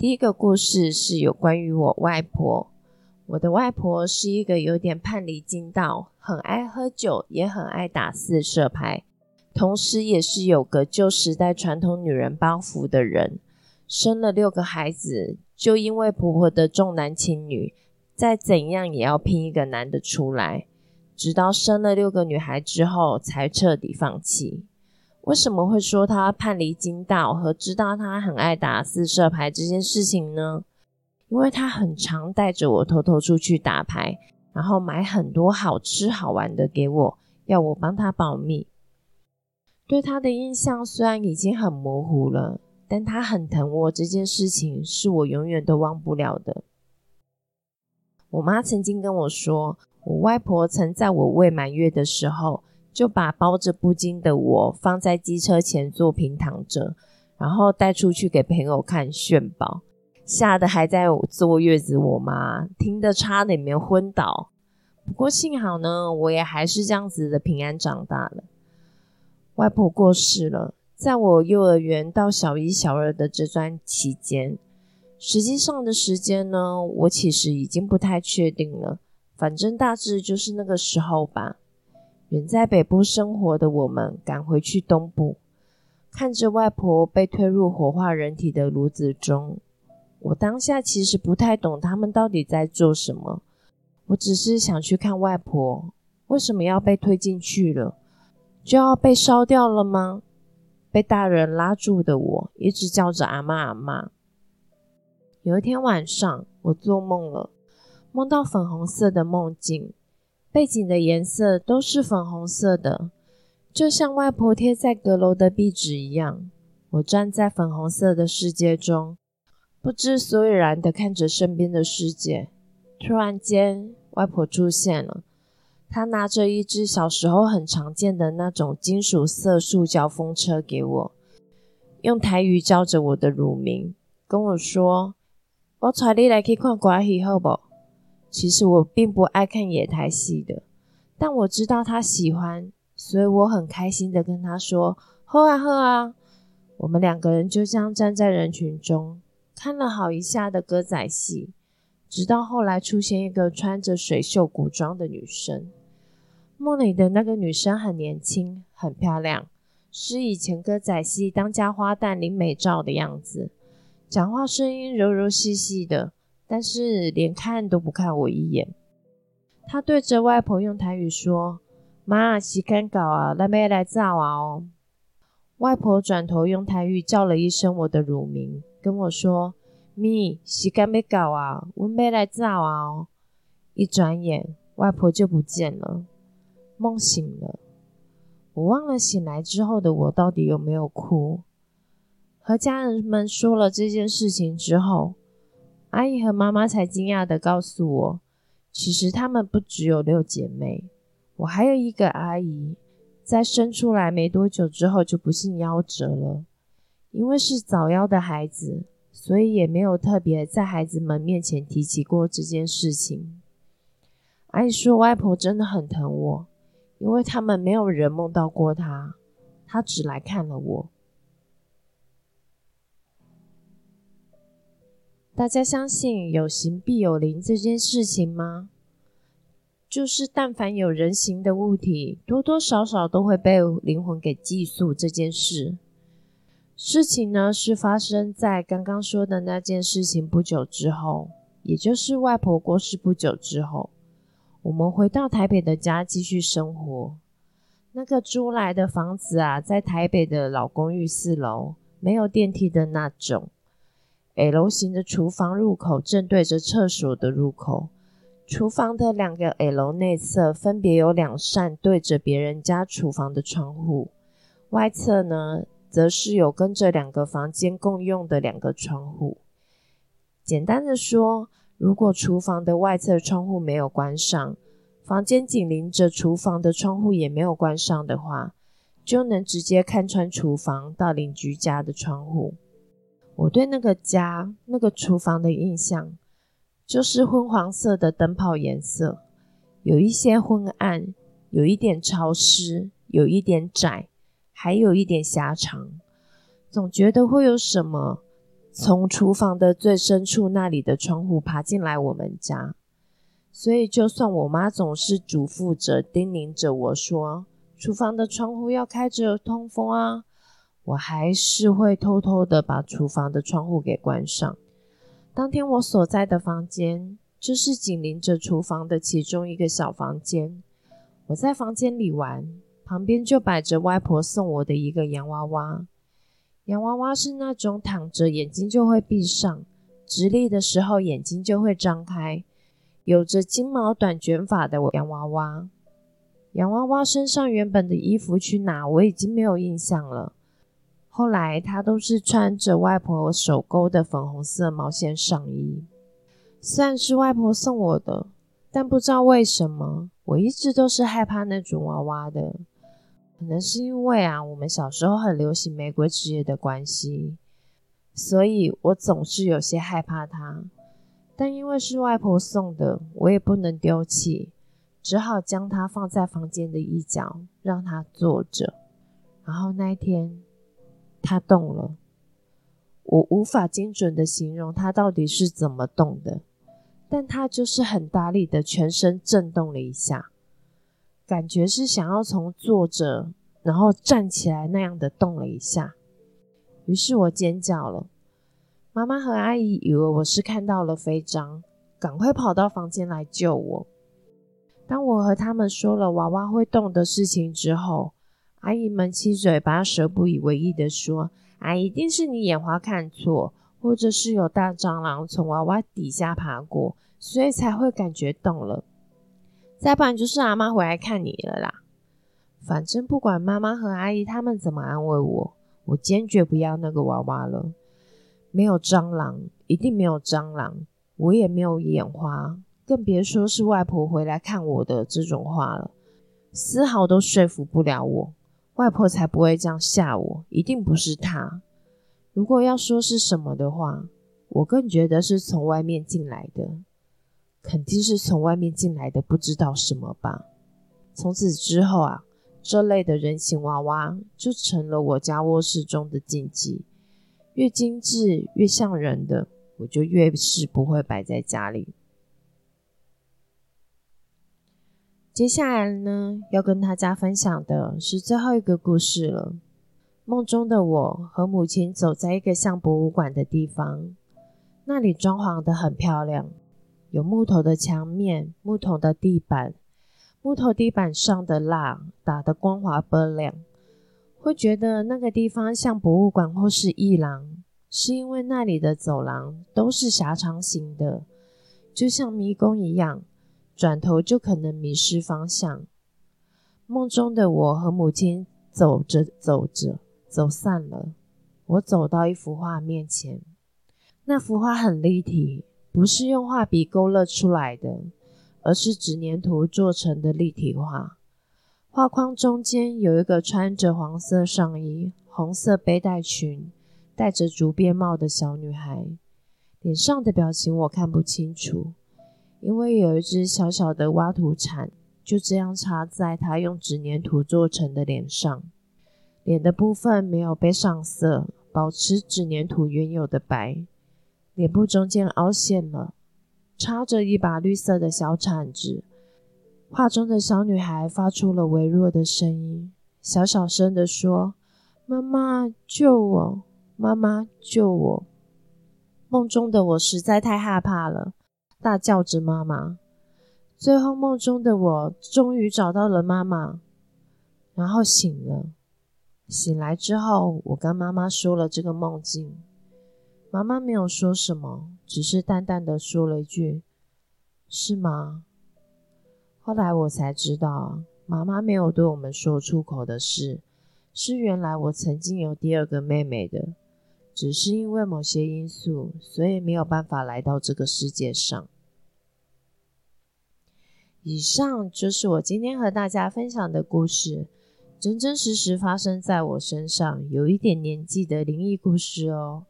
第一个故事是有关于我外婆。我的外婆是一个有点叛离经道、很爱喝酒，也很爱打四射牌，同时也是有个旧时代传统女人包袱的人。生了六个孩子，就因为婆婆的重男轻女，再怎样也要拼一个男的出来。直到生了六个女孩之后，才彻底放弃。为什么会说他叛离经道和知道他很爱打四射牌这件事情呢？因为他很常带着我偷偷出去打牌，然后买很多好吃好玩的给我，要我帮他保密。对他的印象虽然已经很模糊了，但他很疼我这件事情是我永远都忘不了的。我妈曾经跟我说，我外婆曾在我未满月的时候。就把包着布巾的我放在机车前坐平躺着，然后带出去给朋友看炫宝，吓得还在坐月子。我妈听得差点没昏倒。不过幸好呢，我也还是这样子的平安长大了。外婆过世了，在我幼儿园到小一、小二的这段期间，实际上的时间呢，我其实已经不太确定了。反正大致就是那个时候吧。远在北部生活的我们赶回去东部，看着外婆被推入火化人体的炉子中。我当下其实不太懂他们到底在做什么，我只是想去看外婆。为什么要被推进去了？就要被烧掉了吗？被大人拉住的我，一直叫着阿妈阿妈。有一天晚上，我做梦了，梦到粉红色的梦境。背景的颜色都是粉红色的，就像外婆贴在阁楼的壁纸一样。我站在粉红色的世界中，不知所以然的看着身边的世界。突然间，外婆出现了，她拿着一只小时候很常见的那种金属色塑胶风车给我，用台语叫着我的乳名，跟我说：“我带你来去看歌戏，好不？”其实我并不爱看野台戏的，但我知道他喜欢，所以我很开心的跟他说：“喝啊喝啊！”我们两个人就这样站在人群中看了好一下的歌仔戏，直到后来出现一个穿着水袖古装的女生。梦里的那个女生很年轻，很漂亮，是以前歌仔戏当家花旦林美照的样子，讲话声音柔柔细细的。但是连看都不看我一眼，他对着外婆用台语说：“妈，时间搞啊，来没来照啊？”，外婆转头用台语叫了一声我的乳名，跟我说：“咪，时间没搞啊，我没来照啊？”哦，一转眼，外婆就不见了。梦醒了，我忘了醒来之后的我到底有没有哭。和家人们说了这件事情之后。阿姨和妈妈才惊讶的告诉我，其实她们不只有六姐妹，我还有一个阿姨，在生出来没多久之后就不幸夭折了。因为是早夭的孩子，所以也没有特别在孩子们面前提起过这件事情。阿姨说，外婆真的很疼我，因为他们没有人梦到过她，她只来看了我。大家相信有形必有灵这件事情吗？就是但凡有人形的物体，多多少少都会被灵魂给寄宿这件事。事情呢是发生在刚刚说的那件事情不久之后，也就是外婆过世不久之后，我们回到台北的家继续生活。那个租来的房子啊，在台北的老公寓四楼，没有电梯的那种。L 型的厨房入口正对着厕所的入口，厨房的两个 L 内侧分别有两扇对着别人家厨房的窗户，外侧呢则是有跟着两个房间共用的两个窗户。简单的说，如果厨房的外侧窗户没有关上，房间紧邻着厨房的窗户也没有关上的话，就能直接看穿厨房到邻居家的窗户。我对那个家、那个厨房的印象，就是昏黄色的灯泡颜色，有一些昏暗，有一点潮湿，有一点窄，还有一点狭长，总觉得会有什么从厨房的最深处那里的窗户爬进来我们家。所以，就算我妈总是嘱咐着、叮咛着我说：“厨房的窗户要开着通风啊！”我还是会偷偷的把厨房的窗户给关上。当天我所在的房间就是紧邻着厨房的其中一个小房间。我在房间里玩，旁边就摆着外婆送我的一个洋娃娃。洋娃娃是那种躺着眼睛就会闭上，直立的时候眼睛就会张开。有着金毛短卷发的洋娃娃，洋娃娃身上原本的衣服去哪，我已经没有印象了。后来他都是穿着外婆手勾的粉红色毛线上衣，虽然是外婆送我的，但不知道为什么，我一直都是害怕那种娃娃的。可能是因为啊，我们小时候很流行玫瑰之夜的关系，所以我总是有些害怕它。但因为是外婆送的，我也不能丢弃，只好将它放在房间的一角，让它坐着。然后那一天，它动了，我无法精准的形容它到底是怎么动的，但它就是很大力的全身震动了一下，感觉是想要从坐着然后站起来那样的动了一下，于是我尖叫了。妈妈和阿姨以为我是看到了飞章，赶快跑到房间来救我。当我和他们说了娃娃会动的事情之后，阿姨们七嘴八舌、不以为意的说：“啊，一定是你眼花看错，或者是有大蟑螂从娃娃底下爬过，所以才会感觉动了。再不然就是阿妈回来看你了啦。反正不管妈妈和阿姨他们怎么安慰我，我坚决不要那个娃娃了。”没有蟑螂，一定没有蟑螂。我也没有眼花，更别说是外婆回来看我的这种话了，丝毫都说服不了我。外婆才不会这样吓我，一定不是她。如果要说是什么的话，我更觉得是从外面进来的，肯定是从外面进来的，不知道什么吧。从此之后啊，这类的人形娃娃就成了我家卧室中的禁忌。越精致、越像人的，我就越是不会摆在家里。接下来呢，要跟大家分享的是最后一个故事了。梦中的我和母亲走在一个像博物馆的地方，那里装潢的很漂亮，有木头的墙面、木头的地板，木头地板上的蜡打得光滑波亮。会觉得那个地方像博物馆或是艺廊，是因为那里的走廊都是狭长型的，就像迷宫一样，转头就可能迷失方向。梦中的我和母亲走着走着走散了，我走到一幅画面前，那幅画很立体，不是用画笔勾勒出来的，而是纸粘土做成的立体画。画框中间有一个穿着黄色上衣、红色背带裙、戴着竹编帽的小女孩，脸上的表情我看不清楚，因为有一只小小的挖土铲就这样插在她用纸粘土做成的脸上，脸的部分没有被上色，保持纸粘土原有的白，脸部中间凹陷了，插着一把绿色的小铲子。画中的小女孩发出了微弱的声音，小小声的说：“妈妈救我，妈妈救我。”梦中的我实在太害怕了，大叫着“妈妈”。最后，梦中的我终于找到了妈妈，然后醒了。醒来之后，我跟妈妈说了这个梦境，妈妈没有说什么，只是淡淡的说了一句：“是吗？”后来我才知道，妈妈没有对我们说出口的事，是原来我曾经有第二个妹妹的，只是因为某些因素，所以没有办法来到这个世界上。以上就是我今天和大家分享的故事，真真实实发生在我身上，有一点年纪的灵异故事哦。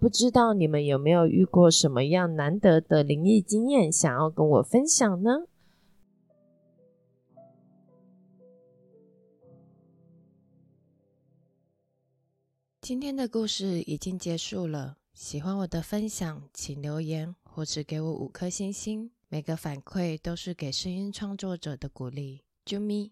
不知道你们有没有遇过什么样难得的灵异经验，想要跟我分享呢？今天的故事已经结束了，喜欢我的分享，请留言或是给我五颗星星，每个反馈都是给声音创作者的鼓励。啾咪。